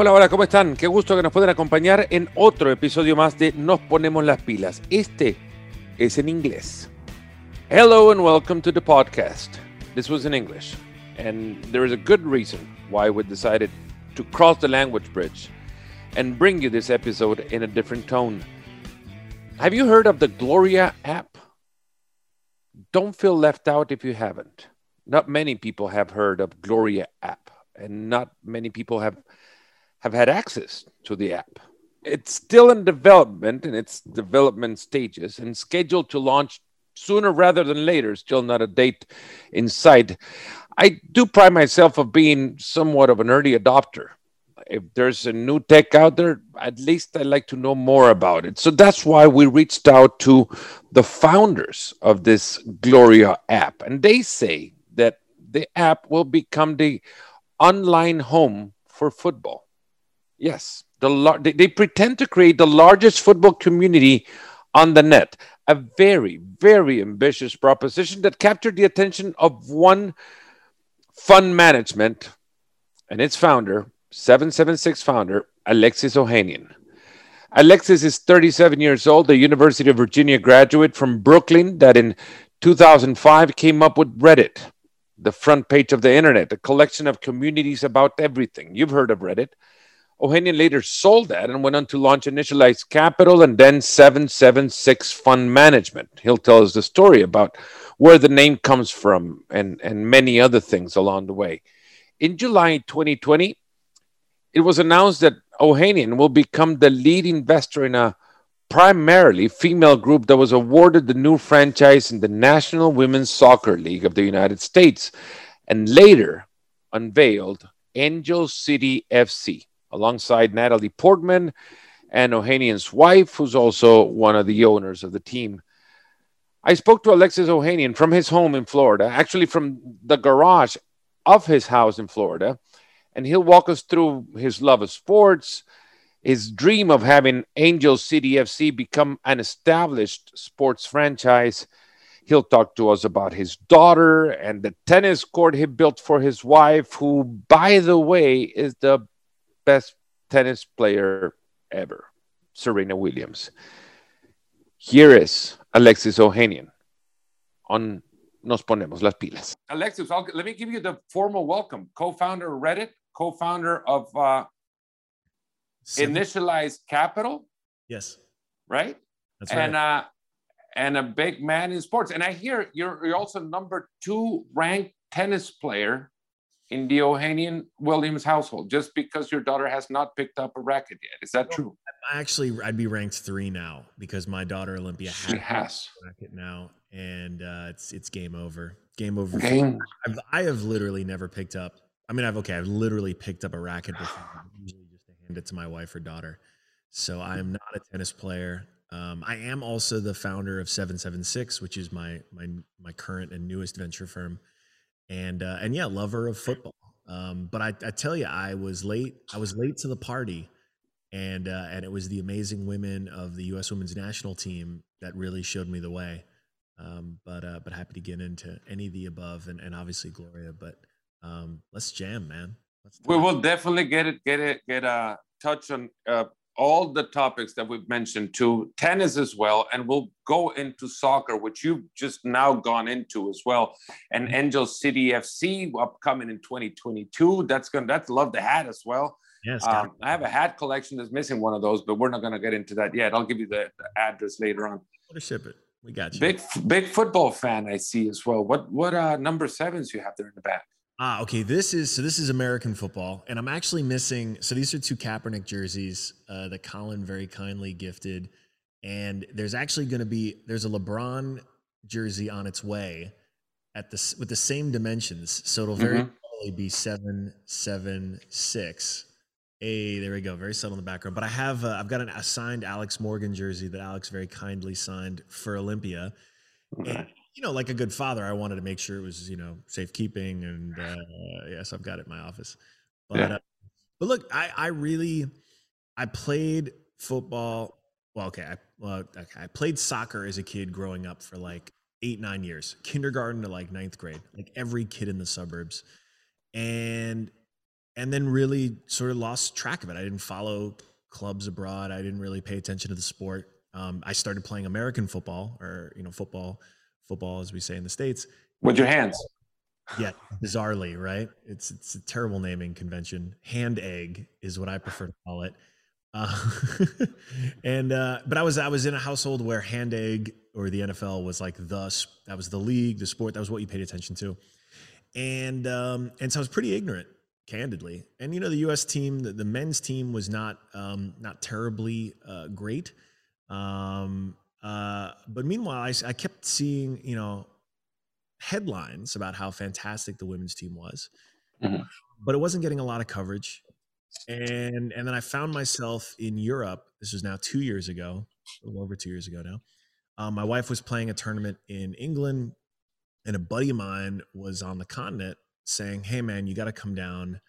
Hola, hola, ¿cómo están? Qué gusto que nos puedan acompañar en otro episodio más de Nos Ponemos las Pilas. Este es en inglés. Hello and welcome to the podcast. This was in English, and there is a good reason why we decided to cross the language bridge and bring you this episode in a different tone. Have you heard of the Gloria app? Don't feel left out if you haven't. Not many people have heard of Gloria app, and not many people have have had access to the app. It's still in development in its development stages and scheduled to launch sooner rather than later. Still not a date in sight. I do pride myself of being somewhat of an early adopter. If there's a new tech out there, at least I like to know more about it. So that's why we reached out to the founders of this Gloria app. And they say that the app will become the online home for football. Yes, the lar- they, they pretend to create the largest football community on the net. A very, very ambitious proposition that captured the attention of one fund management and its founder, 776 founder, Alexis Ohanian. Alexis is 37 years old, a University of Virginia graduate from Brooklyn that in 2005 came up with Reddit, the front page of the internet, a collection of communities about everything. You've heard of Reddit. Ohanian later sold that and went on to launch Initialized Capital and then 776 Fund Management. He'll tell us the story about where the name comes from and, and many other things along the way. In July 2020, it was announced that Ohanian will become the lead investor in a primarily female group that was awarded the new franchise in the National Women's Soccer League of the United States and later unveiled Angel City FC alongside Natalie Portman and Ohanian's wife, who's also one of the owners of the team. I spoke to Alexis Ohanian from his home in Florida, actually from the garage of his house in Florida, and he'll walk us through his love of sports, his dream of having Angel City FC become an established sports franchise. He'll talk to us about his daughter and the tennis court he built for his wife, who, by the way, is the best tennis player ever, Serena Williams. Here is Alexis Ohanian on Nos Ponemos las Pilas. Alexis, I'll, let me give you the formal welcome. Co-founder of Reddit, co-founder of uh, Initialized Capital. Yes. Right? That's right. And uh, and a big man in sports. And I hear you're, you're also number two ranked tennis player in the Ohanian Williams household just because your daughter has not picked up a racket yet. Is that true? I actually, I'd be ranked three now because my daughter Olympia She has. a racket now, and uh, it's it's game over. Game over. Game. I've, I have literally never picked up. I mean, I've okay. I've literally picked up a racket before, usually just to hand it to my wife or daughter. So I am not a tennis player. Um, I am also the founder of Seven Seven Six, which is my my my current and newest venture firm and uh, and yeah, lover of football. Um, but I, I tell you, I was late. I was late to the party, and uh, and it was the amazing women of the U.S. Women's National Team that really showed me the way. Um, but uh, but happy to get into any of the above, and, and obviously Gloria. But um, let's jam, man. Let's We will definitely get it, get it, get a touch on uh, all the topics that we've mentioned to tennis as well, and we'll go into soccer, which you've just now gone into as well, and Angel City FC upcoming in 2022. That's gonna, that's love the hat as well. Yes, Um, I have a hat collection that's missing one of those, but we're not gonna get into that yet. I'll give you the, the address later on. to ship it. We got you. Big, big football fan I see as well. What, what uh, number sevens you have there in the back? Ah, okay. This is so. This is American football, and I'm actually missing. So these are two Kaepernick jerseys uh, that Colin very kindly gifted, and there's actually going to be there's a LeBron jersey on its way at this with the same dimensions. So it'll very Mhm. probably be seven seven six. Hey, there we go. Very subtle in the background. But I have uh, I've got an assigned Alex Morgan jersey that Alex very kindly signed for Olympia. And, you know, like a good father, I wanted to make sure it was, you know, safekeeping. And uh, yes, I've got it in my office. But, Yeah. uh, but look, I, I really, I played football. Well, okay, I, well, okay, I played soccer as a kid growing up for like eight, nine years, kindergarten to like ninth grade, like every kid in the suburbs. And and then really sort of lost track of it. I didn't follow clubs abroad. I didn't really pay attention to the sport. Um, I started playing American football, or you know, football, football as we say in the states. With your hands. Yeah, bizarrely, right? It's it's a terrible naming convention. Hand egg is what I prefer to call it. Uh, and uh, but I was I was in a household where hand egg or the NFL was like the that was the league, the sport. That was what you paid attention to, and um, and so I was pretty ignorant, candidly. And you know, the U.S. team, the, the men's team was not um, not terribly uh, great. Um, uh, but meanwhile, I, I kept seeing you know headlines about how fantastic the women's team was, mm-hmm. but it wasn't getting a lot of coverage. And and then I found myself in Europe. This was now two years ago, a little over two years ago now. Um, my wife was playing a tournament in England, and a buddy of mine was on the continent saying, "Hey, man, you got to come down.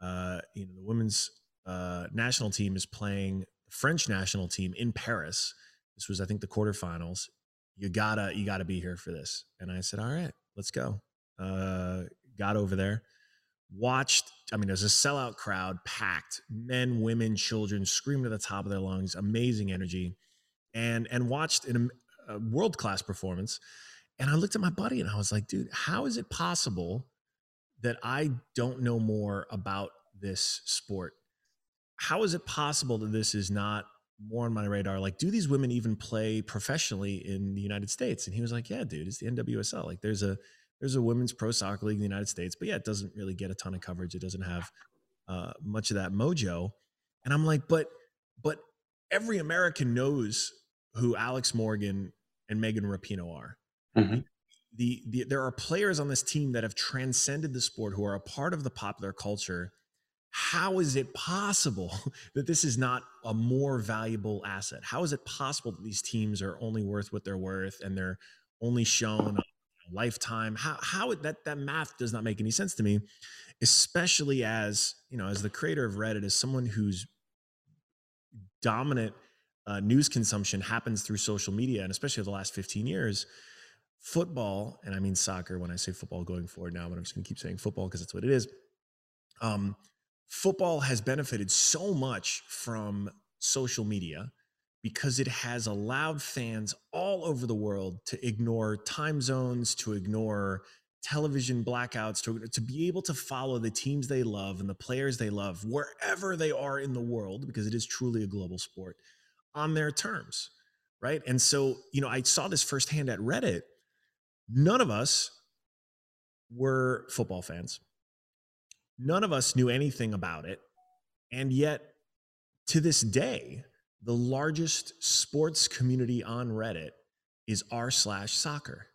Uh, you know, the women's uh, national team is playing the French national team in Paris. This was, I think, the quarterfinals. You gotta you gotta be here for this. And i said all right let's go. Uh got over there watched i mean there's a sellout crowd packed men women children screaming at the top of their lungs amazing energy and and watched a world class performance. And i looked at my buddy and i was like dude how is it possible that i don't know more about this sport? How is it possible that this is not more on my radar like do these women even play professionally in the united states? And he was like yeah dude it's the nwsl like there's a there's a women's pro soccer league in the united states but yeah it doesn't really get a ton of coverage. It doesn't have uh, much of that mojo. And i'm like but but every american knows who alex morgan and megan rapinoe are. Mm-hmm. the, the there are players on this team that have transcended the sport who are a part of the popular culture how is it possible that this is not a more valuable asset? How is it possible that these teams are only worth what they're worth and they're only shown a lifetime? How how that that math does not make any sense to me, especially as you know, as the creator of Reddit, as someone whose dominant uh, news consumption happens through social media, and especially over the last 15 years, football, and I mean soccer when I say football going forward now, but I'm just going to keep saying football because that's what it is. Um, football has benefited so much from social media because it has allowed fans all over the world to ignore time zones, to ignore television blackouts, to, to be able to follow the teams they love and the players they love wherever they are in the world, because it is truly a global sport, on their terms. Right. And so, you know, I saw this firsthand at Reddit. None of us were football fans None of us knew anything about it. And yet, to this day, the largest sports community on Reddit is r slash soccer.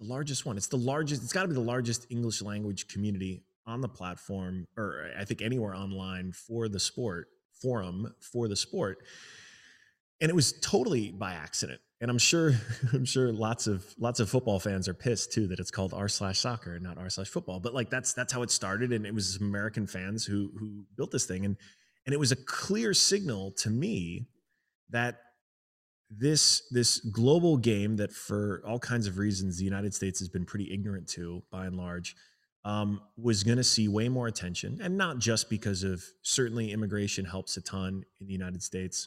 The largest one. It's the largest, it's got to be the largest English language community on the platform, or I think anywhere online for the sport, forum for the sport. And it was totally by accident and I'm sure I'm sure lots of lots of football fans are pissed too that it's called r slash soccer and not r slash football. But like that's that's how it started, and it was American fans who who built this thing, and and it was a clear signal to me that this this global game that for all kinds of reasons the United States has been pretty ignorant to by and large um, was going to see way more attention, and not just because of certainly immigration helps a ton in the United States,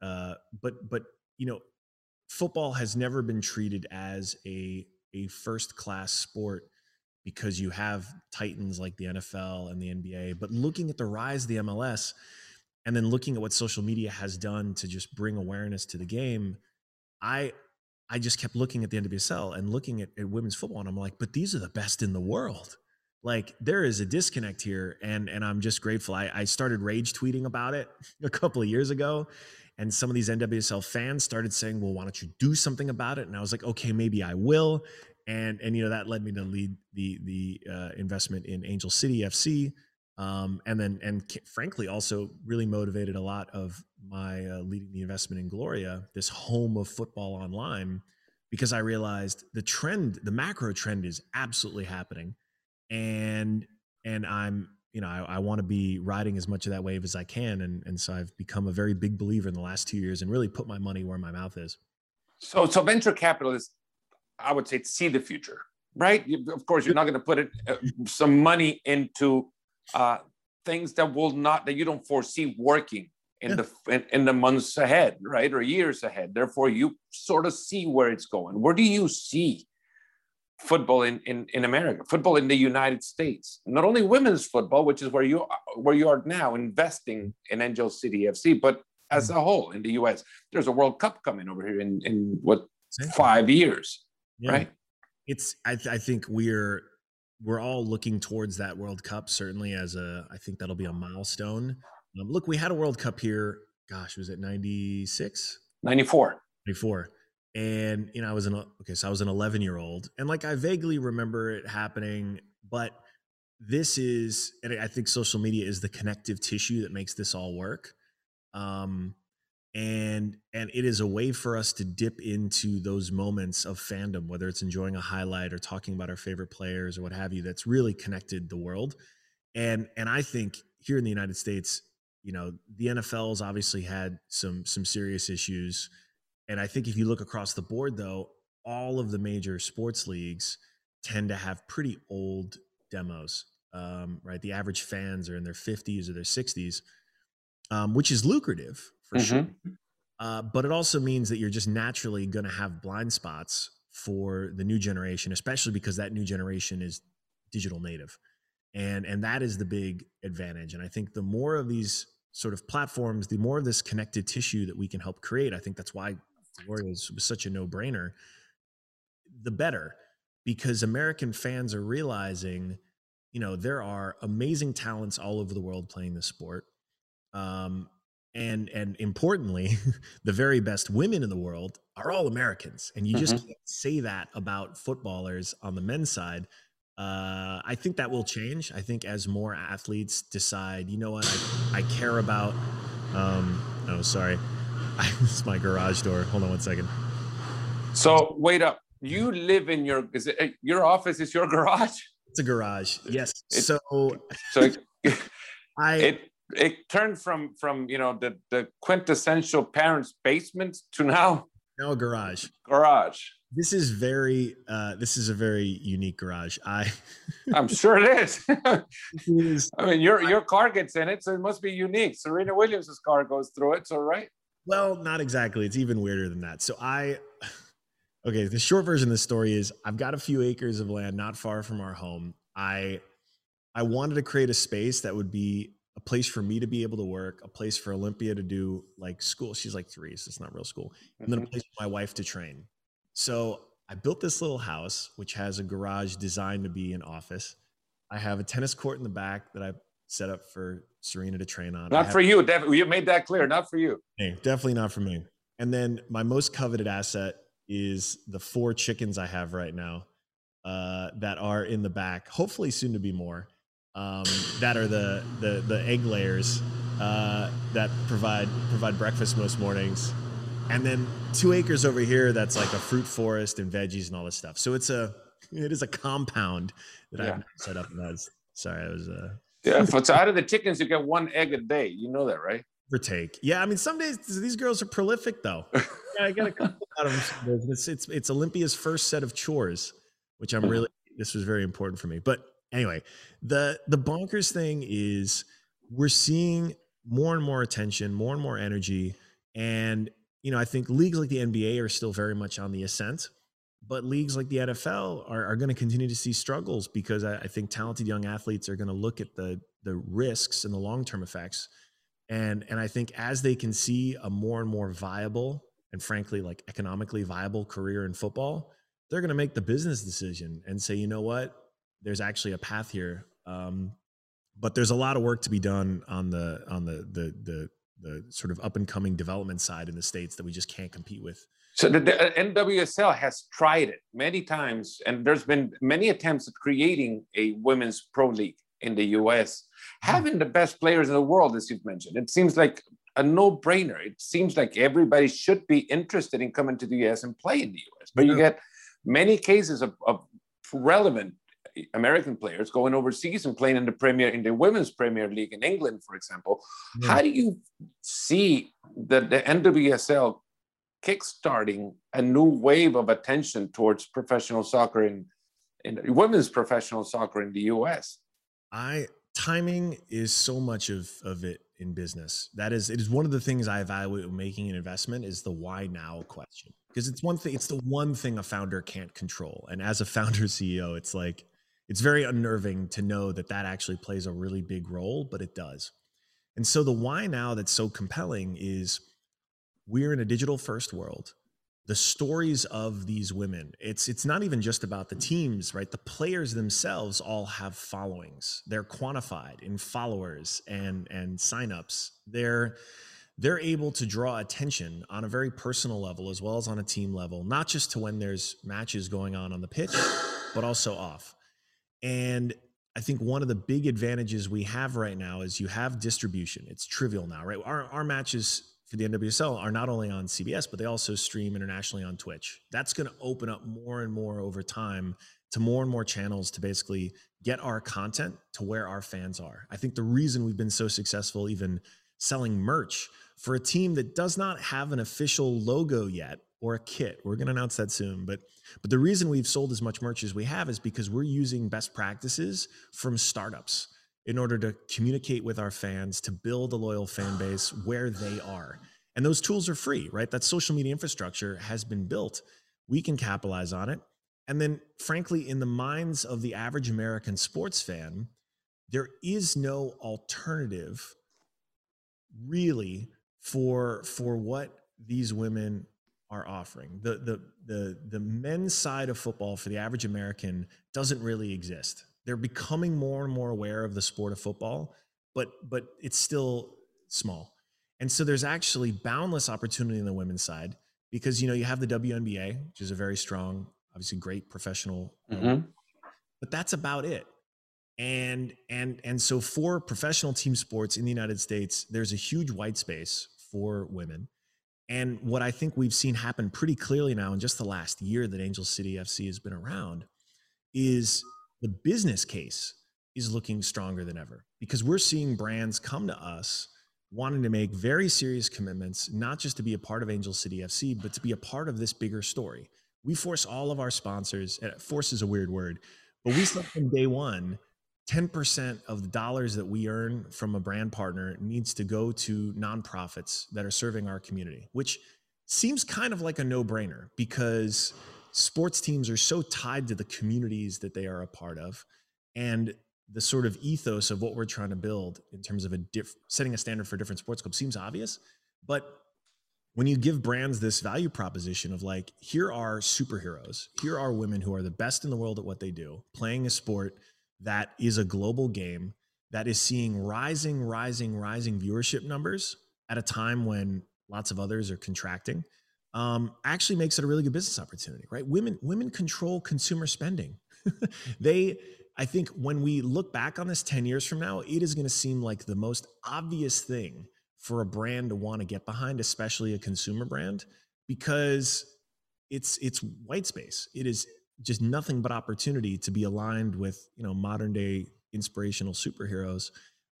uh, but but you know football has never been treated as a a first class sport because you have titans like the NFL and the NBA. But looking at the rise of the MLS and then looking at what social media has done to just bring awareness to the game, I I just kept looking at the NWSL and looking at, at women's football, and I'm like, but these are the best in the world. Like there is a disconnect here, and and I'm just grateful. I, I started rage tweeting about it a couple of years ago, and some of these NWSL fans started saying, "Well, why don't you do something about it?" And I was like, "Okay, maybe I will." And and you know that led me to lead the the uh, investment in Angel City FC, um, and then and frankly also really motivated a lot of my uh, leading the investment in Gloria, this home of football online, because I realized the trend, the macro trend, is absolutely happening, and and I'm you know, I, I want to be riding as much of that wave as I can. And, and so I've become a very big believer in the last two years and really put my money where my mouth is. So, so venture capitalists, I would say, see the future, right? You, of course, you're not going to put it, uh, some money into uh, things that will not that you don't foresee working in yeah. the in, in, the months ahead, right, or years ahead. Therefore, you sort of see where it's going. Where do you see football in, in, in America, football in the United States? Not only women's football, which is where you where you are now investing in Angel City FC, but as mm-hmm. a whole in the U.S. There's a World Cup coming over here in in what five years, yeah. right? It's I, th- I think we're we're all looking towards that World Cup certainly as a I think that'll be a milestone. Um, look, we had a World Cup here. Gosh, was it 96? 94. 94. And you know, I was an okay, so I was an 11 year old, and like I vaguely remember it happening, but this is, and I think social media is the connective tissue that makes this all work. Um, and and it is a way for us to dip into those moments of fandom whether it's enjoying a highlight or talking about our favorite players or what have you that's really connected the world and and i think here in the united states you know the nfl's obviously had some some serious issues and i think if you look across the board though all of the major sports leagues tend to have pretty old demos um, right the average fans are in their 50s or their 60s um, which is lucrative for mm-hmm. sure. Uh, but it also means that you're just naturally going to have blind spots for the new generation, especially because that new generation is digital native, and and that is the big advantage. And I think the more of these sort of platforms, the more of this connected tissue that we can help create. I think that's why Gloria was such a no brainer. The better, because American fans are realizing, you know, there are amazing talents all over the world playing the sport. Um, and and importantly the very best women in the world are all americans and you just mm-hmm. can't say that about footballers on the men's side uh, i think that will change i think as more athletes decide you know what i, I care about um, oh sorry it's my garage door hold on one second so wait up you live in your is it eh, your office is your garage it's a garage yes it, so so I it it turned from from you know the the quintessential parents' basement to now now a garage. Garage. This is very uh this is a very unique garage. I I'm sure it is. is I mean your your car gets in it, so it must be unique. Serena Williams's car goes through it, so right? Well, not exactly. It's even weirder than that. So I okay, the short version of the story is I've got a few acres of land not far from our home. I I wanted to create a space that would be a place for me to be able to work, a place for Olympia to do like school. She's like three, so it's not real school. And then a mm-hmm. place for my wife to train. So I built this little house, which has a garage designed to be an office. I have a tennis court in the back that I set up for Serena to train on. Not for you, definitely. You made that clear. Not for you. Hey, definitely not for me. And then my most coveted asset is the four chickens I have right now uh, that are in the back. Hopefully, soon to be more um, that are the the, the egg layers uh, that provide provide breakfast most mornings, and then two acres over here that's like a fruit forest and veggies and all this stuff. So it's a it is a compound that yeah. I've set up. And that's sorry, I was uh, yeah. So out of the chickens, you get one egg a day. You know that, right? For take. Yeah, I mean, some days these girls are prolific though. yeah, I got a couple out of them. It's, it's it's Olympia's first set of chores, which I'm really. This was very important for me, but anyway, the the bonkers thing is we're seeing more and more attention, more and more energy, and you know I think leagues like the NBA are still very much on the ascent, but leagues like the NFL are, are going to continue to see struggles because I, I think talented young athletes are going to look at the the risks and the long term effects, and and I think as they can see a more and more viable and frankly like economically viable career in football, they're going to make the business decision and say, you know what, there's actually a path here. Um, but there's a lot of work to be done on the on the the the, the sort of up and coming development side in the states that we just can't compete with. So the, the, uh, NWSL has tried it many times, and there's been many attempts at creating a women's pro league in the U.S. Hmm. Having the best players in the world, as you've mentioned, it seems like a no-brainer. It seems like everybody should be interested in coming to the U.S. and play in the U.S. But yeah. you get many cases of, of relevant American players going overseas and playing in the Premier, in the Women's Premier League in England, for example. Yeah. How do you see the, the NWSL kickstarting a new wave of attention towards professional soccer in, in women's professional soccer in the US? I timing is so much of of it in business. That is, it is one of the things I evaluate when making an investment is the why now question. Because it's one thing, it's the one thing a founder can't control. And as a founder CEO, it's like it's very unnerving to know that that actually plays a really big role, but it does. And so the why now that's so compelling is we're in a digital first world. The stories of these women, it's it's not even just about the teams, right? The players themselves all have followings. They're quantified in followers and and signups. They're they're able to draw attention on a very personal level as well as on a team level, not just to when there's matches going on on the pitch, but also off. And I think one of the big advantages we have right now is you have distribution. It's trivial now, right? Our, our matches for the NWSL are not only on CBS, but they also stream internationally on Twitch. That's going to open up more and more over time to more and more channels to basically get our content to where our fans are. I think the reason we've been so successful, even selling merch for a team that does not have an official logo yet or a kit. We're going to announce that soon, but but the reason we've sold as much merch as we have is because we're using best practices from startups in order to communicate with our fans to build a loyal fan base where they are. And those tools are free, right? That social media infrastructure has been built. We can capitalize on it. And then frankly in the minds of the average American sports fan, there is no alternative really for for what these women are offering. The the the the men's side of football for the average American doesn't really exist. They're becoming more and more aware of the sport of football, but but it's still small. And so there's actually boundless opportunity in the women's side because you know you have the WNBA, which is a very strong, obviously great professional, mm-hmm. but that's about it and and and so for professional team sports in the united states there's a huge white space for women and what i think we've seen happen pretty clearly now in just the last year that angel city fc has been around is the business case is looking stronger than ever because we're seeing brands come to us wanting to make very serious commitments not just to be a part of angel city fc but to be a part of this bigger story. We force all of our sponsors and force is a weird word but we said from day one 10% of the dollars that we earn from a brand partner needs to go to nonprofits that are serving our community, which seems kind of like a no brainer because sports teams are so tied to the communities that they are a part of. And the sort of ethos of what we're trying to build in terms of a diff- setting a standard for different sports clubs seems obvious. But when you give brands this value proposition of like, here are superheroes, here are women who are the best in the world at what they do, playing a sport that is a global game that is seeing rising, rising, rising viewership numbers at a time when lots of others are contracting, um, actually makes it a really good business opportunity, right? Women women control consumer spending. they, I think, when we look back on this ten years from now, it is going to seem like the most obvious thing for a brand to want to get behind, especially a consumer brand, because it's it's white space. It is just nothing but opportunity to be aligned with you know modern day inspirational superheroes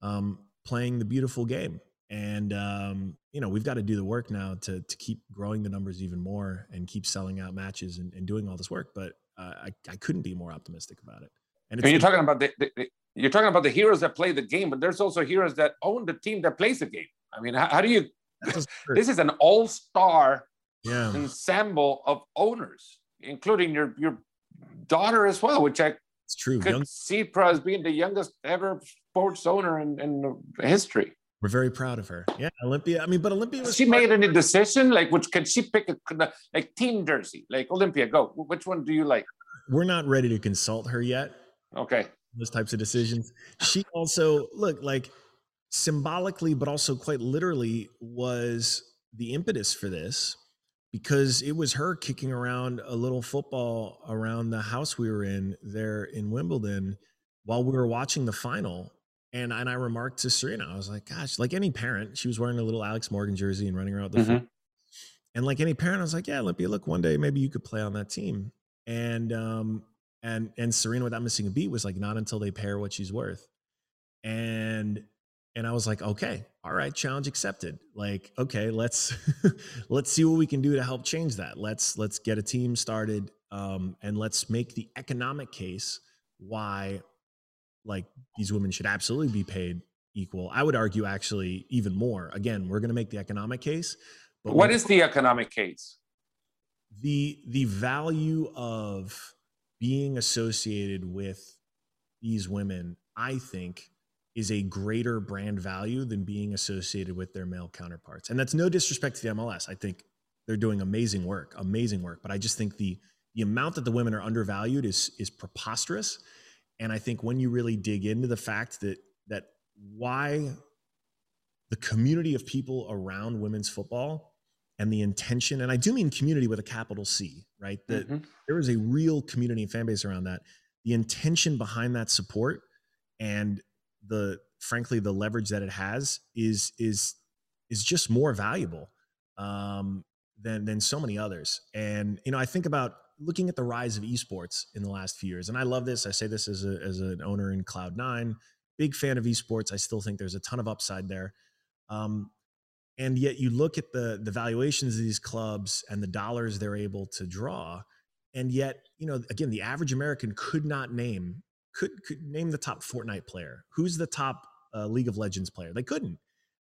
um, playing the beautiful game and um, you know we've got to do the work now to to keep growing the numbers even more and keep selling out matches and, and doing all this work but uh, I, I couldn't be more optimistic about it and, and you're talking about the, the, the, you're talking about the heroes that play the game but there's also heroes that own the team that plays the game i mean how, how do you this is an all-star yeah. ensemble of owners including your your daughter as well, which I it's true. could Young- see as being the youngest ever sports owner in, in history. We're very proud of her. Yeah, Olympia. I mean, but Olympia was. She made any decision? Like, which can she pick a like team jersey? Like Olympia, go. Which one do you like? We're not ready to consult her yet. Okay. Those types of decisions. She also look like symbolically, but also quite literally was the impetus for this because it was her kicking around a little football around the house we were in there in Wimbledon while we were watching the final. And, and I remarked to Serena, I was like, gosh, like any parent, she was wearing a little Alex Morgan jersey and running around the mm-hmm. And like any parent, I was like, yeah, Olympia, look, one day maybe you could play on that team. And um, and and Serena, without missing a beat, was like, not until they pair what she's worth. And and I was like, okay, all right, challenge accepted. Like, okay, let's let's see what we can do to help change that. Let's let's get a team started um, and let's make the economic case why like these women should absolutely be paid equal. I would argue actually even more. Again, we're going to make the economic case. But what is the economic case? The the value of being associated with these women, I think, is a greater brand value than being associated with their male counterparts. And that's no disrespect to the MLS. I think they're doing amazing work, amazing work. But I just think the the amount that the women are undervalued is is preposterous. And I think when you really dig into the fact that that why the community of people around women's football and the intention, and I do mean community with a capital C, right? That mm-hmm. there is a real community and fan base around that. The intention behind that support and the frankly the leverage that it has is is is just more valuable um, than than so many others. And you know, I think about looking at the rise of esports in the last few years, and I love this. I say this as a as an owner in Cloud Nine, big fan of esports. I still think there's a ton of upside there. Um, and yet, you look at the the valuations of these clubs and the dollars they're able to draw, and yet, you know, again, the average American could not name could could name the top Fortnite player. Who's the top uh, League of Legends player? They couldn't.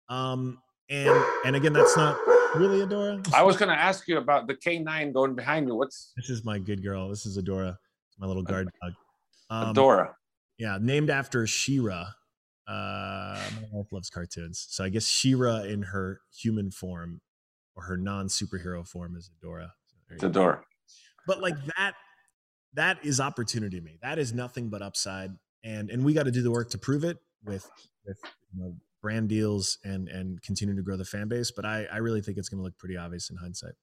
Um, and and again, that's not really Adora? I was going to ask you about the K9 going behind you. What's this? Is my good girl. This is Adora. My little guard dog. Um, Adora. Yeah, named after She-Ra. Uh, my wife loves cartoons, so I guess She-Ra in her human form or her non superhero form is Adora. So it's Adora. But like that, that is opportunity to me. That is nothing but upside, and and we got to do the work to prove it with with you know, brand deals and and continue to grow the fan base. But I, I really think it's going to look pretty obvious in hindsight.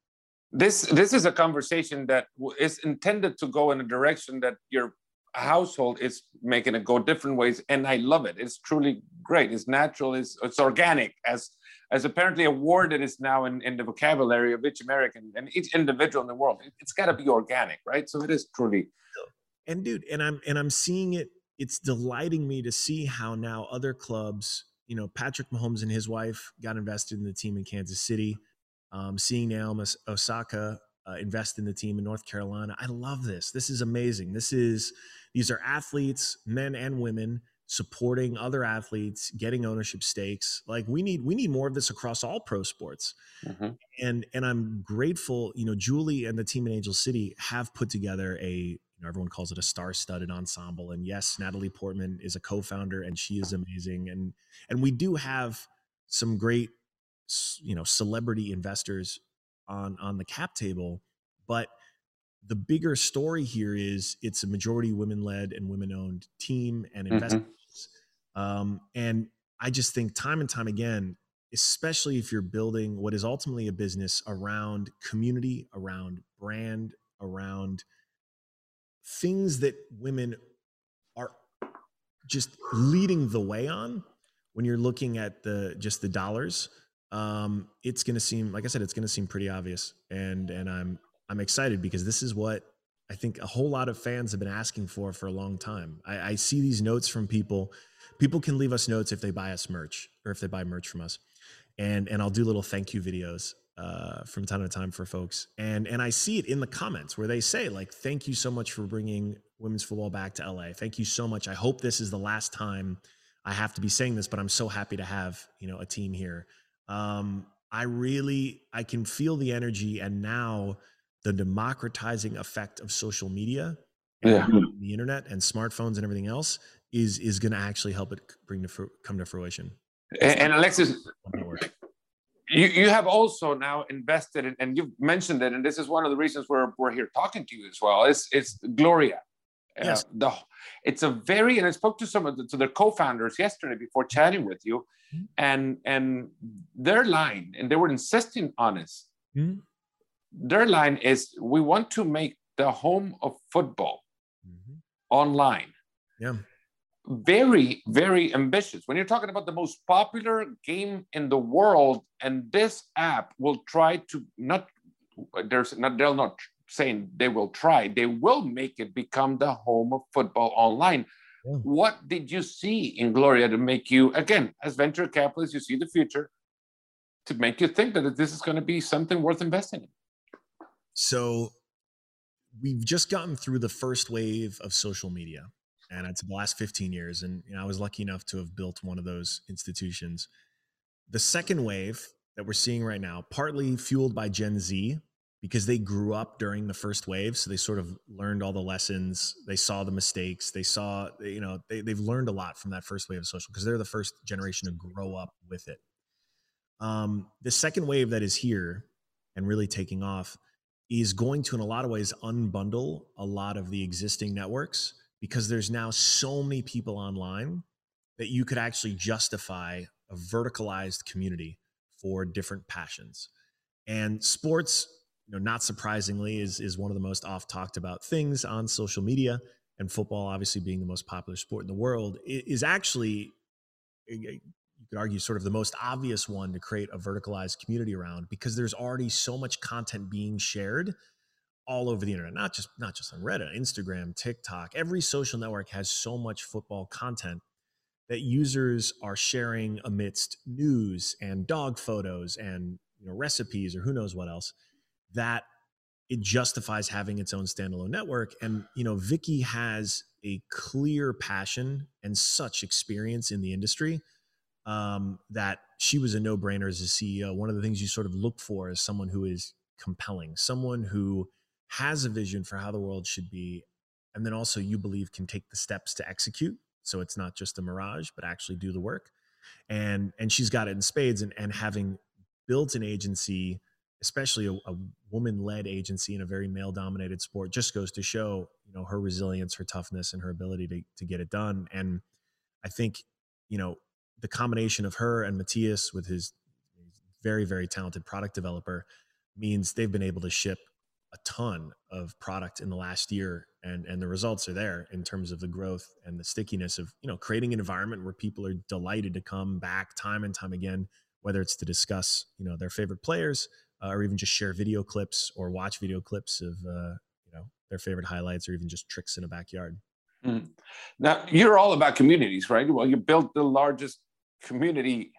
This this is a conversation that is intended to go in a direction that your household is making it go different ways, and I love it. It's truly great. It's natural. It's it's organic. As as apparently a word that is now in, in the vocabulary of each American and each individual in the world. It, it's got to be organic, right? So it is truly. And dude, and I'm and I'm seeing it. It's delighting me to see how now other clubs you know, Patrick Mahomes and his wife got invested in the team in Kansas City. Um, seeing Naomi Osaka uh, invest in the team in North Carolina. I love this. This is amazing. This is these are athletes, men and women, supporting other athletes, getting ownership stakes. Like we need we need more of this across all pro sports. Mm-hmm. And and I'm grateful. You know, Julie and the team in Angel City have put together a know, everyone calls it a star-studded ensemble. And yes, Natalie Portman is a co-founder, and she is amazing. And and we do have some great, you know, celebrity investors on on the cap table, but the bigger story here is it's a majority women-led and women-owned team and investors. Mm-hmm. Um, and I just think time and time again, especially if you're building what is ultimately a business around community, around brand, around things that women are just leading the way on when you're looking at the just the dollars um, it's going to seem like i said it's going to seem pretty obvious. And and i'm i'm excited because this is what i think a whole lot of fans have been asking for for a long time. I, I see these notes from people. People can leave us notes if they buy us merch or if they buy merch from us. And and i'll do little thank you videos uh, from time to time for folks, and and I see it in the comments where they say like, "Thank you so much for bringing women's football back to LA. Thank you so much. I hope this is the last time I have to be saying this, but I'm so happy to have you know a team here. Um, I really I can feel the energy, and now the democratizing effect of social media, yeah. the internet, and smartphones and everything else is is going to actually help it bring to come to fruition. And, and Alexis, you, you have also now invested in, and you've mentioned it, and this is one of the reasons we're, we're here talking to you as well. It's, it's Gloria. Uh, yes. Uh, the, it's a very, and I spoke to some of the, to their co-founders yesterday before chatting with you, mm-hmm. and and their line, and they were insisting on this. Mm-hmm. Their line is, we want to make the home of football mm-hmm. online. Yeah very, very ambitious. When you're talking about the most popular game in the world, and this app will try to not, there's not, they're not saying they will try, they will make it become the home of football online. Yeah. What did you see in Gloria to make you, again, as venture capitalists, you see the future, to make you think that this is going to be something worth investing in? So we've just gotten through the first wave of social media and it's the last 15 years. And you know, I was lucky enough to have built one of those institutions. The second wave that we're seeing right now, partly fueled by Gen Z, because they grew up during the first wave, so they sort of learned all the lessons. They saw the mistakes. They saw, you know, they, they've learned a lot from that first wave of social because they're the first generation to grow up with it. Um, the second wave that is here and really taking off is going to, in a lot of ways, unbundle a lot of the existing networks because there's now so many people online that you could actually justify a verticalized community for different passions. And sports, you know, not surprisingly, is is one of the most oft talked about things on social media. And football, obviously being the most popular sport in the world, is actually eh, eh, you could argue sort of the most obvious one to create a verticalized community around because there's already so much content being shared all over the internet not just not just on reddit instagram tiktok. Every social network has so much football content that users are sharing amidst news and dog photos and you know recipes or who knows what else that it justifies having its own standalone network. And you know vicky has a clear passion and such experience in the industry um, that she was a no-brainer as a ceo one of the things you sort of look for is someone who is compelling someone who has a vision for how the world should be and then also you believe can take the steps to execute so it's not just a mirage but actually do the work. And and she's got it in spades and and having built an agency especially a, a woman-led agency in a very male-dominated sport just goes to show you know her resilience her toughness and her ability to, to get it done. And i think you know the combination of her and matthias with his very very talented product developer means they've been able to ship a ton of product in the last year and and the results are there in terms of the growth and the stickiness of you know creating an environment where people are delighted to come back time and time again whether it's to discuss you know their favorite players uh, or even just share video clips or watch video clips of uh, you know their favorite highlights or even just tricks in a backyard. Mm. now you're all about communities right? Well you built the largest community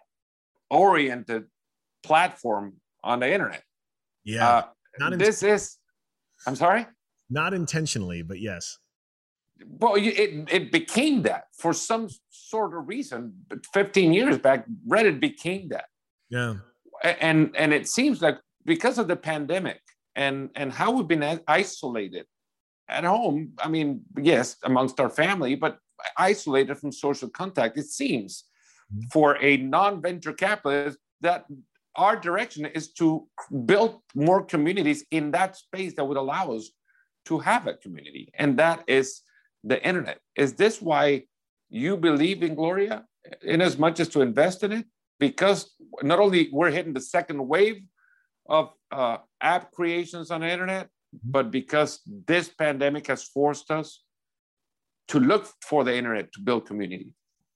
oriented platform on the internet. Yeah. Uh, this is I'm sorry? Not intentionally, but yes. Well, it, it became that for some sort of reason. But 15 years back, Reddit became that. Yeah. And and it seems like because of the pandemic and and how we've been isolated at home. I mean, yes, amongst our family, but isolated from social contact. It seems mm-hmm. for a non-venture capitalist that our direction is to build more communities in that space that would allow us to have a community. And that is the internet. Is this why you believe in Gloria in as much as to invest in it? Because not only we're hitting the second wave of uh, app creations on the internet, mm-hmm. but because this pandemic has forced us to look for the internet to build community.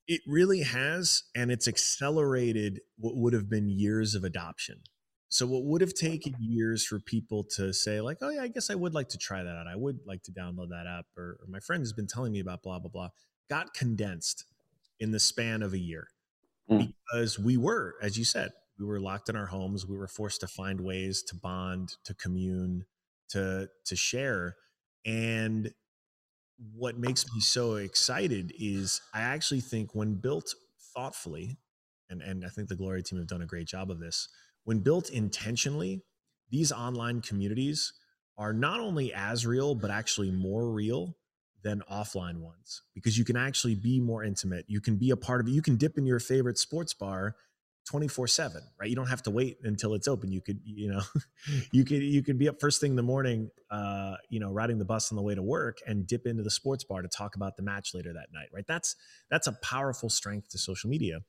It really has, and it's accelerated what would have been years of adoption. So, what would have taken years for people to say, like, oh, yeah, I guess I would like to try that out. I would like to download that app, or, or my friend has been telling me about blah, blah, blah, got condensed in the span of a year mm. because we were, as you said, we were locked in our homes. We were forced to find ways to bond, to commune, to, to share. And what makes me so excited is I actually think when built thoughtfully, and, and I think the Gloria team have done a great job of this, when built intentionally, these online communities are not only as real, but actually more real than offline ones because you can actually be more intimate. You can be a part of it. You can dip in your favorite sports bar 24 7 right? You don't have to wait until it's open. You could you know you could you could be up first thing in the morning uh you know riding the bus on the way to work and dip into the sports bar to talk about the match later that night right? That's that's a powerful strength to social media.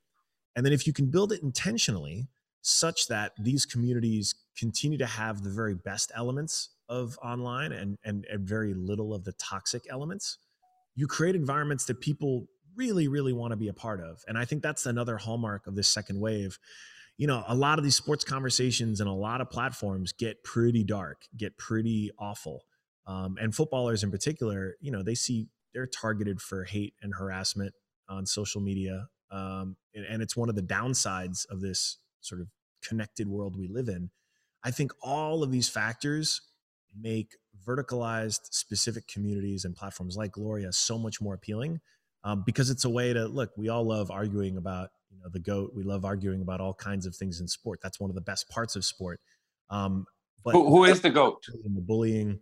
And then if you can build it intentionally such that these communities continue to have the very best elements of online and and, and very little of the toxic elements you create environments that people really, really want to be a part of. And I think that's another hallmark of this second wave. You know, a lot of these sports conversations and a lot of platforms get pretty dark, get pretty awful. Um, and footballers in particular, you know, they see they're targeted for hate and harassment on social media. Um, and, and it's one of the downsides of this sort of connected world we live in. I think all of these factors make verticalized specific communities and platforms like Gloria so much more appealing um, because it's a way to look. We all love arguing about you know the goat. We love arguing about all kinds of things in sport. That's one of the best parts of sport. Um, but who, who is the goat? The bullying.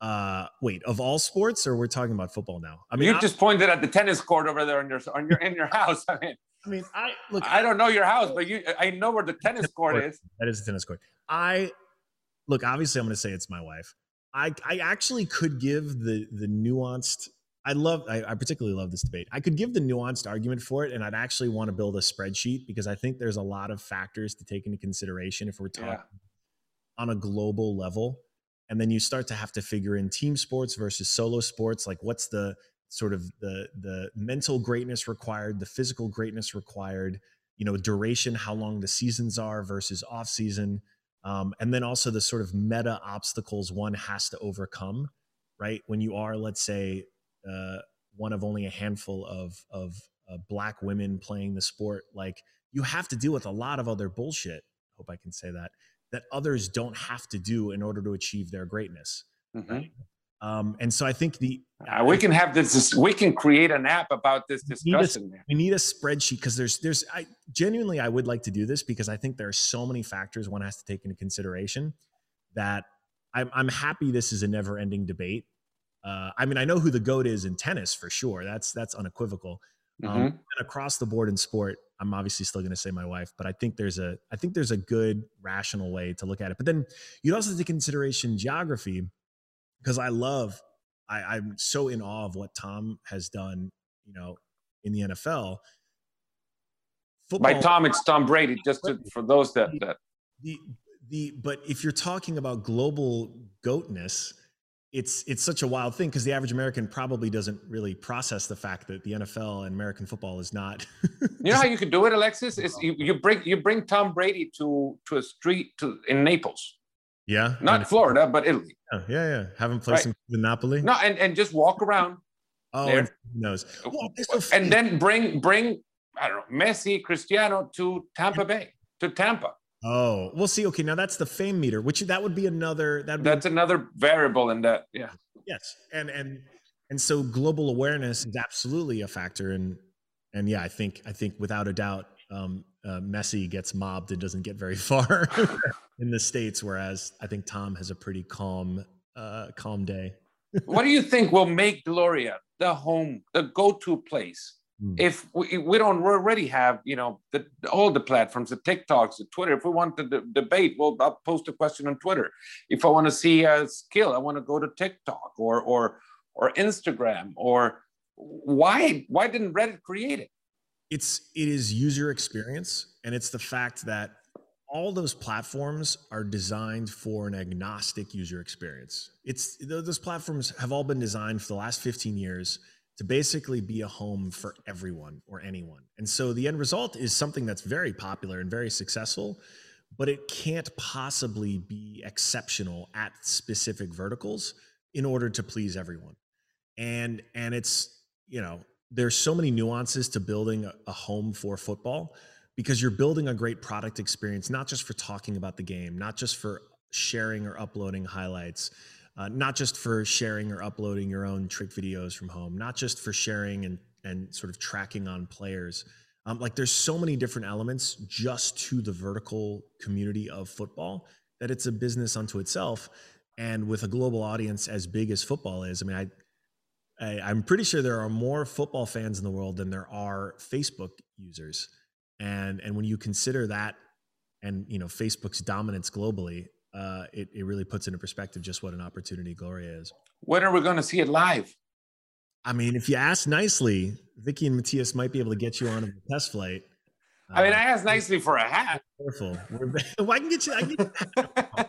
Uh, wait, of all sports, or we're talking about football now? I mean, you just pointed at the tennis court over there in your on your in your house. I mean, I mean, I look. I don't know your house, but you, I know where the tennis court, court is. That is the tennis court. I look. Obviously, I'm going to say it's my wife. I I actually could give the the nuanced. I love. I, I particularly love this debate. I could give the nuanced argument for it, and I'd actually want to build a spreadsheet because I think there's a lot of factors to take into consideration if we're talking yeah. on a global level and then you start to have to figure in team sports versus solo sports like what's the sort of the the mental greatness required the physical greatness required you know duration how long the seasons are versus off season um, and then also the sort of meta obstacles one has to overcome right when you are let's say uh, one of only a handful of of uh, black women playing the sport like you have to deal with a lot of other bullshit hope i can say that that others don't have to do in order to achieve their greatness. Mm-hmm. Right? Um, and so I think the uh, we can have this. We can create an app about this discussion. We need a, we need a spreadsheet because there's there's I genuinely I would like to do this because I think there are so many factors one has to take into consideration that I'm I'm happy this is a never ending debate. Uh, I mean I know who the goat is in tennis for sure. That's that's unequivocal. Um, mm-hmm. and across the board in sport, I'm obviously still going to say my wife, but I think there's a I think there's a good rational way to look at it. But then you'd also take consideration geography because I love I, I'm so in awe of what Tom has done, you know, in the NFL. Football, By Tom, it's Tom Brady. Just to, for those that that the the but if you're talking about global goatness, it's it's such a wild thing because the average American probably doesn't really process the fact that the NFL and American football is not. you know how you can do it, Alexis? Is you, you bring you bring Tom Brady to to a street to in Naples. Yeah, not Florida, but Italy. Yeah, yeah, yeah. Have him play right. some Napoli. No, and, and just walk around. Oh, there. who knows? And then bring bring I don't know Messi, Cristiano to Tampa Bay to Tampa. Oh, we'll see. Okay, now that's the fame meter, which that would be another. That that's another variable in that. Yeah. Yes, and and and so global awareness is absolutely a factor, and and yeah, I think I think without a doubt, um, uh, Messi gets mobbed and doesn't get very far in the states, whereas I think Tom has a pretty calm, uh, calm day. what do you think will make Gloria the home, the go-to place Mm. If we, we don't already have, you know, the, all the platforms, the TikToks, the Twitter. If we want to d- debate, well, I'll post a question on Twitter. If I want to see a skill, I want to go to TikTok or or or Instagram. Or why why didn't Reddit create it? It's it is user experience, and it's the fact that all those platforms are designed for an agnostic user experience. It's those platforms have all been designed for the last 15 years to basically be a home for everyone or anyone. And so the end result is something that's very popular and very successful, but it can't possibly be exceptional at specific verticals in order to please everyone. And and it's, you know, there's so many nuances to building a, a home for football because you're building a great product experience not just for talking about the game, not just for sharing or uploading highlights, uh, not just for sharing or uploading your own trick videos from home, not just for sharing and, and sort of tracking on players. Um, like there's so many different elements just to the vertical community of football that it's a business unto itself. And with a global audience as big as football is, I mean, I, I am pretty sure there are more football fans in the world than there are Facebook users. And and when you consider that, and you know Facebook's dominance globally, uh, it, it really puts into perspective just what an opportunity Gloria is. When are we going to see it live? I mean, if you ask nicely, Vicky and Matthias might be able to get you on a test flight. I mean, uh, I asked nicely for a hat. Careful. well, I can get you. I can get you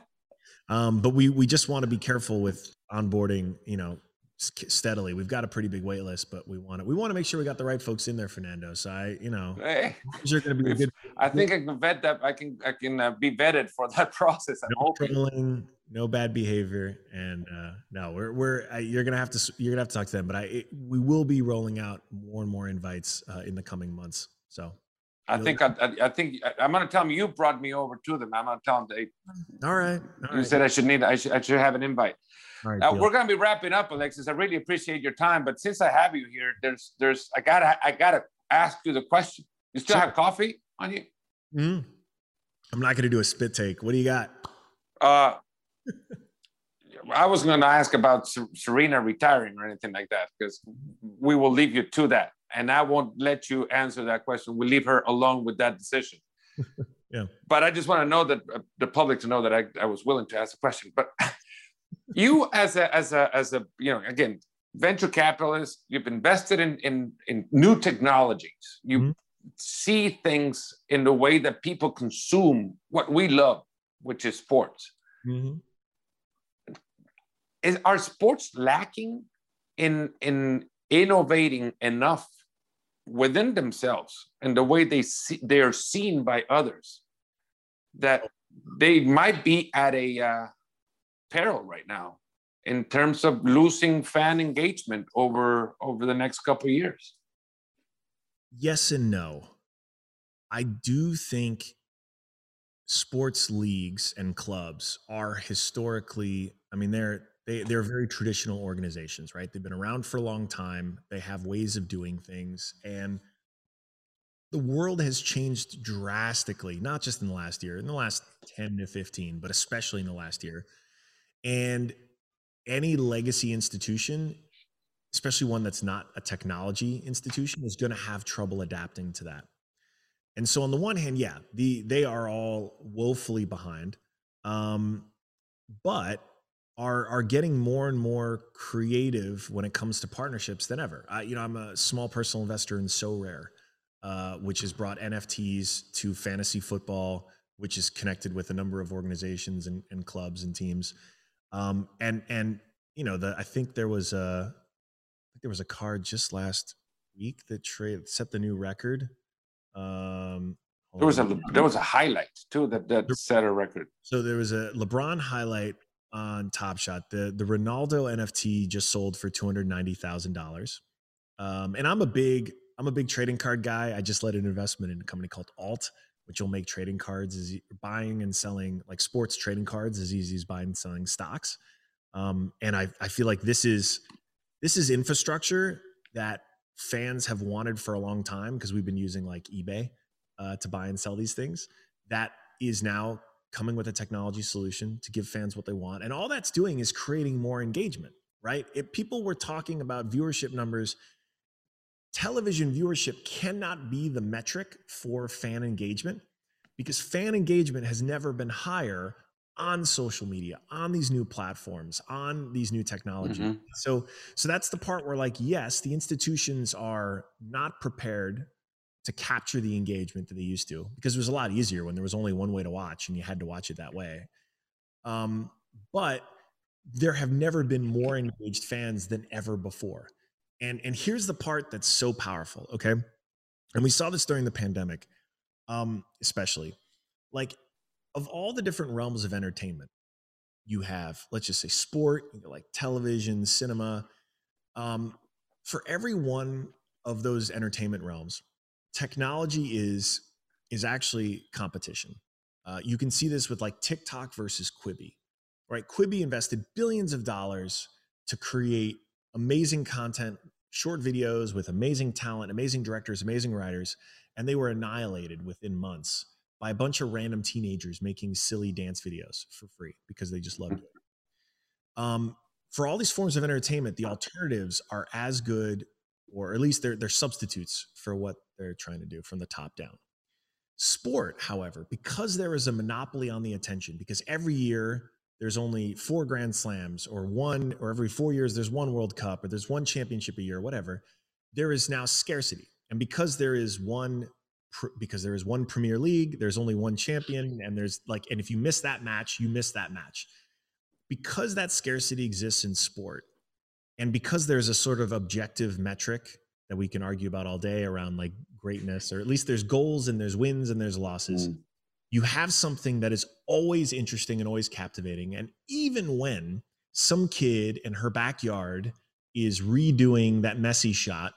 um, but we we just want to be careful with onboarding. You know, steadily. We've got a pretty big wait list, but we want to we want to make sure we got the right folks in there, Fernando. So I, you know, hey, you're going to be good. I think I can vet that. I can I can uh, be vetted for that process. I'm no hoping. Trolling, no bad behavior, and uh, no, we're we're uh, you're gonna have to you're gonna have to talk to them. But I it, we will be rolling out more and more invites uh, in the coming months. So I think I, I, I think I, am gonna tell them you brought me over to them. I'm gonna tell them they. All right. All you right. said I should need. I should. I should have an invite. All right, uh, we're gonna be wrapping up, Alexis. I really appreciate your time, but since I have you here, there's there's I gotta I gotta ask you the question. You still sure. have coffee on you? Mm. I'm not gonna do a spit take. What do you got? Uh, I was going to ask about Serena retiring or anything like that because we will leave you to that, and I won't let you answer that question. We'll leave her alone with that decision. yeah. But I just want to know that uh, the public to know that I, I was willing to ask a question. But you, as a as a as a you know, again, venture capitalist, you've invested in in in new technologies. You mm-hmm. see things in the way that people consume what we love, which is sports. Mm-hmm is are sports lacking in in innovating enough within themselves and the way they see they are seen by others that they might be at a uh, peril right now in terms of losing fan engagement over over the next couple years. Yes and no. I do think sports leagues and clubs are historically i mean they're they they're very traditional organizations, right? They've been around for a long time. They have ways of doing things and the world has changed drastically, not just in the last year, in the last 10 to 15, but especially in the last year. And any legacy institution, especially one that's not a technology institution, is going to have trouble adapting to that. And so, on the one hand, yeah, the they are all woefully behind, um, but are are getting more and more creative when it comes to partnerships than ever. I, you know, I'm a small personal investor in Sorare, uh, which has brought NFTs to fantasy football, which is connected with a number of organizations and, and clubs and teams. Um, and and you know, the I think there was a I think there was a card just last week that trade set the new record. Um, there was a there was a highlight too that that set a record. So there was a LeBron highlight on Top Shot. The the Ronaldo NFT just sold for two hundred ninety thousand um, dollars. And I'm a big I'm a big trading card guy. I just led an investment in a company called Alt, which will make trading cards as buying and selling like sports trading cards as easy as buying and selling stocks. Um, and I I feel like this is this is infrastructure that fans have wanted for a long time because we've been using like eBay uh, to buy and sell these things. That is now coming with a technology solution to give fans what they want. And all that's doing is creating more engagement, right? If people were talking about viewership numbers, television viewership cannot be the metric for fan engagement because fan engagement has never been higher on social media on these new platforms on these new technologies mm-hmm. so so that's the part where like yes the institutions are not prepared to capture the engagement that they used to because it was a lot easier when there was only one way to watch and you had to watch it that way. Um, but there have never been more engaged fans than ever before. And and here's the part that's so powerful, okay? And we saw this during the pandemic, um, especially. Like of all the different realms of entertainment, you have, let's just say sport, like television, cinema. Um, for every one of those entertainment realms, technology is is actually competition. Uh, you can see this with like TikTok versus Quibi, right? Quibi invested billions of dollars to create amazing content, short videos with amazing talent, amazing directors, amazing writers, and they were annihilated within months by a bunch of random teenagers making silly dance videos for free because they just loved it. Um, for all these forms of entertainment, the alternatives are as good or at least they're, they're substitutes for what they're trying to do from the top down. Sport, however, because there is a monopoly on the attention, because every year there's only four Grand Slams, or one, or every four years there's one World Cup, or there's one championship a year, whatever, there is now scarcity. And because there is one because there is one Premier League, there's only one champion, and there's like, and if you miss that match, you miss that match. Because that scarcity exists in sport, and because there's a sort of objective metric that we can argue about all day around like greatness, or at least there's goals and there's wins and there's losses, mm. you have something that is always interesting and always captivating. And even when some kid in her backyard is redoing that Messi shot,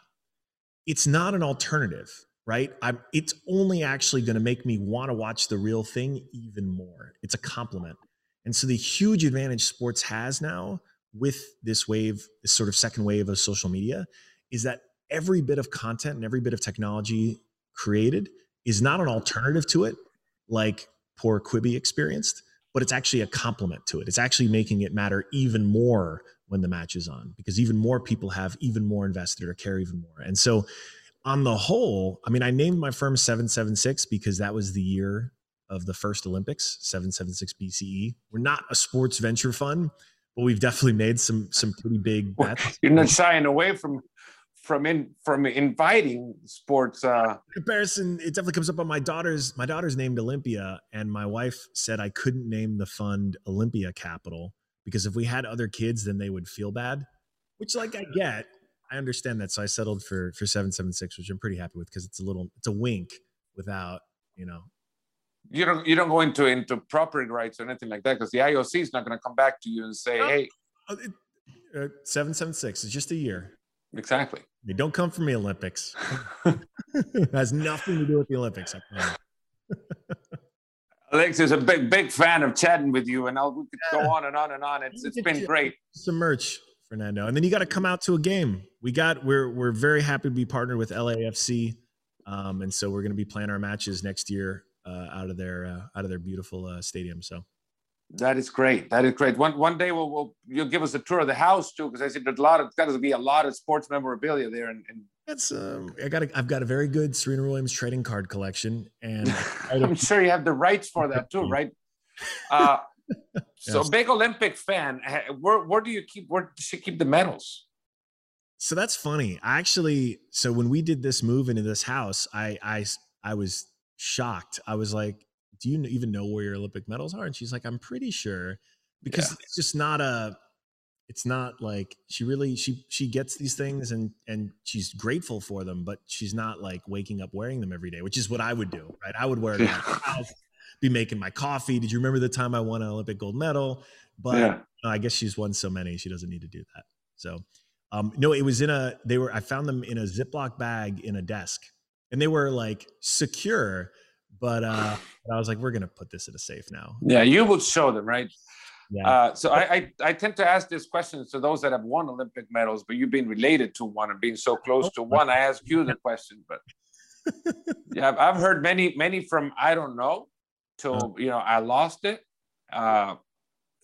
it's not an alternative. right? I'm it's only actually going to make me want to watch the real thing even more. It's a complement. And so the huge advantage sports has now with this wave, this sort of second wave of social media, is that every bit of content and every bit of technology created is not an alternative to it, like poor Quibi experienced, but it's actually a complement to it. It's actually making it matter even more when the match is on because even more people have even more invested or care even more. And so, on the whole, I mean, I named my firm 776 because that was the year of the first Olympics, 776 BCE. We're not a sports venture fund, but we've definitely made some some pretty big bets. You're not shying away from from in from inviting sports uh comparison it definitely comes up on my daughter's my daughter's named olympia and my wife said i couldn't name the fund olympia capital because if we had other kids then they would feel bad which like i get i understand that so i settled for for 776 which i'm pretty happy with because it's a little it's a wink without you know you don't you don't go into into property rights or anything like that because the ioc is not going to come back to you and say hey uh, 776 is just a year exactly they don't come from the Olympics. it has nothing to do with the Olympics. Alex is a big, big fan of chatting with you, and I'll we could go on and on and on. It's it's been great. Some merch, Fernando, and then you got to come out to a game. We got we're we're very happy to be partnered with LAFC, um, and so we're going to be playing our matches next year uh, out of their uh, out of their beautiful uh, stadium. So that is great. That is great. One one day we'll, we'll you'll give us a tour of the house too, because I see there's a lot of got to be a lot of sports memorabilia there. And, and that's um, I got a, I've got a very good Serena Williams trading card collection, and I'm sure you have the rights for that too, right? Uh, so yes. big Olympic fan. Where where do you keep where does she keep the medals? So that's funny. I actually so when we did this move into this house, I I I was shocked. I was like, do you even know where your Olympic medals are? And she's like, I'm pretty sure because yeah. it's just not a, it's not like she really, she, she gets these things and, and she's grateful for them, but she's not like waking up wearing them every day, which is what I would do. Right. I would wear it yeah. be making my coffee. Did you remember the time I won an Olympic gold medal? But yeah. I guess she's won so many, she doesn't need to do that. So, um, no, it was in a, they were, I found them in a Ziploc bag in a desk and they were like secure but uh, I was like, we're gonna put this in a safe now. Yeah, you would show them, right? Yeah. Uh, so I, I, I tend to ask this question to those that have won Olympic medals, but you've been related to one and being so close to one. I ask you the question, but yeah, I've heard many many from I don't know to uh-huh. you know I lost it. Uh,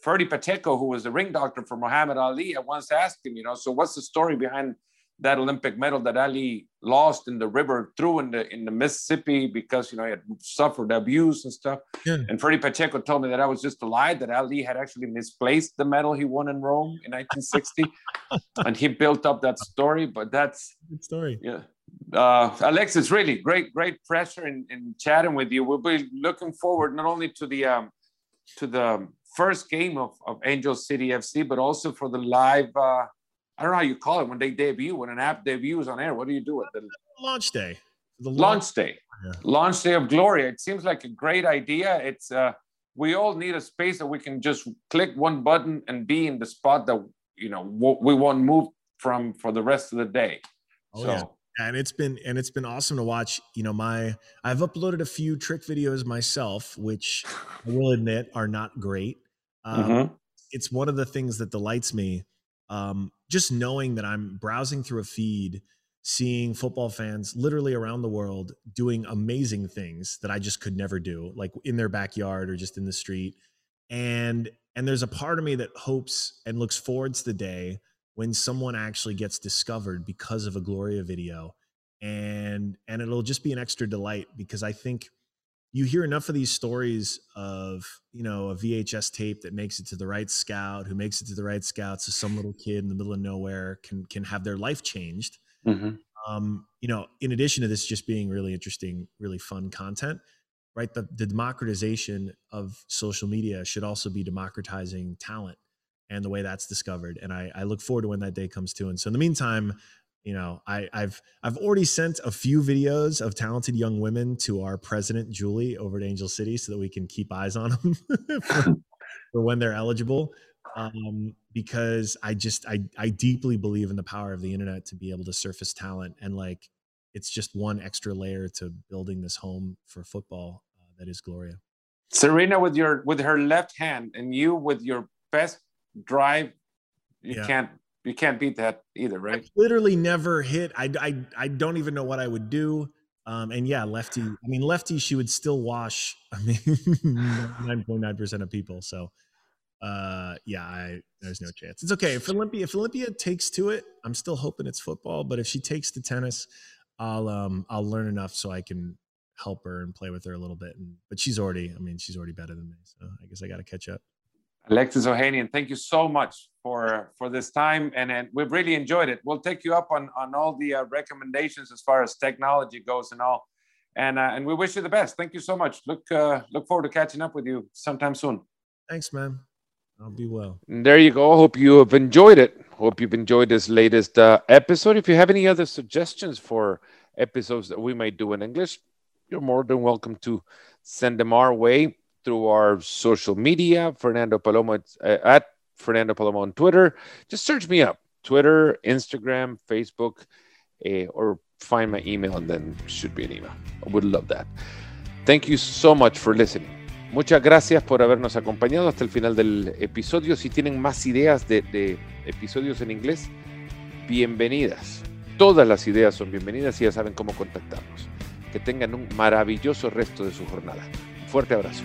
Ferdie Pacheco, who was the ring doctor for Muhammad Ali, I once asked him, you know, so what's the story behind that Olympic medal that Ali lost in the river through in the in the Mississippi because you know he had suffered abuse and stuff. Yeah. And Ferdie Pacheco told me that I was just a lie that Ali had actually misplaced the medal he won in Rome in 1960, and he built up that story. But that's good story. Yeah. Uh, Alexis, really great, great pressure in, in chatting with you. We'll be looking forward not only to the um, to the first game of, of Angel City FC, but also for the live uh, I don't know how you call it when they debut, when an app debuts on air. What do you do with the launch day? The launch, launch day, yeah. launch day of Gloria. It seems like a great idea. It's uh, we all need a space that we can just click one button and be in the spot that you know we won't move from for the rest of the day. Oh, so. Yeah. And it's been and it's been awesome to watch. You know, my I've uploaded a few trick videos myself, which I will admit are not great. Um, mm-hmm. It's one of the things that delights me um, just knowing that I'm browsing through a feed, seeing football fans literally around the world doing amazing things that I just could never do, like in their backyard or just in the street. And and there's a part of me that hopes and looks forward to the day when someone actually gets discovered because of a Gloria video. And and it'll just be an extra delight because I think you hear enough of these stories of you know a VHS tape that makes it to the right scout, who makes it to the right scout, so some little kid in the middle of nowhere can can have their life changed. Mm-hmm. Um, you know, in addition to this just being really interesting, really fun content, right? The, the democratization of social media should also be democratizing talent and the way that's discovered. And I, I look forward to when that day comes too. And so in the meantime, you know I, have I've already sent a few videos of talented young women to our president Julie over at Angel City so that we can keep eyes on them for, for, when they're eligible. Um, because I just I I deeply believe in the power of the internet to be able to surface talent and like it's just one extra layer to building this home for football uh, that is Gloria. Serena with your with her left hand and you with your best drive, you yeah. can't you can't beat that either, right? I've literally never hit. I, I I don't even know what I would do. Um, and yeah, lefty. I mean, lefty. She would still wash. I mean, nine point nine percent of people. So, uh, yeah, I, there's no chance. It's okay if Olympia. If Olympia takes to it, I'm still hoping it's football. But if she takes to tennis, I'll um I'll learn enough so I can help her and play with her a little bit. And but she's already. I mean, she's already better than me. So I guess I got to catch up. Alexis Ohanian, thank you so much for for this time, and, and we've really enjoyed it. We'll take you up on on all the uh, recommendations as far as technology goes and all, and uh, and we wish you the best. Thank you so much. Look uh, look forward to catching up with you sometime soon. Thanks, man. I'll be well. And There you go. Hope you have enjoyed it. Hope you've enjoyed this latest uh, episode. If you have any other suggestions for episodes that we might do in English, you're more than welcome to send them our way through our social media, Fernando Palomo uh, at Fernando Palomo on Twitter. Just search me up Twitter, Instagram, Facebook, uh, or find my email and then should be an email. I would love that. Thank you so much for listening. Muchas gracias por habernos acompañado hasta el final del episodio. Si tienen más ideas de, de episodios en inglés, bienvenidas. Todas las ideas son bienvenidas y ya saben cómo contactarnos. Que tengan un maravilloso resto de su jornada. Fuerte abrazo.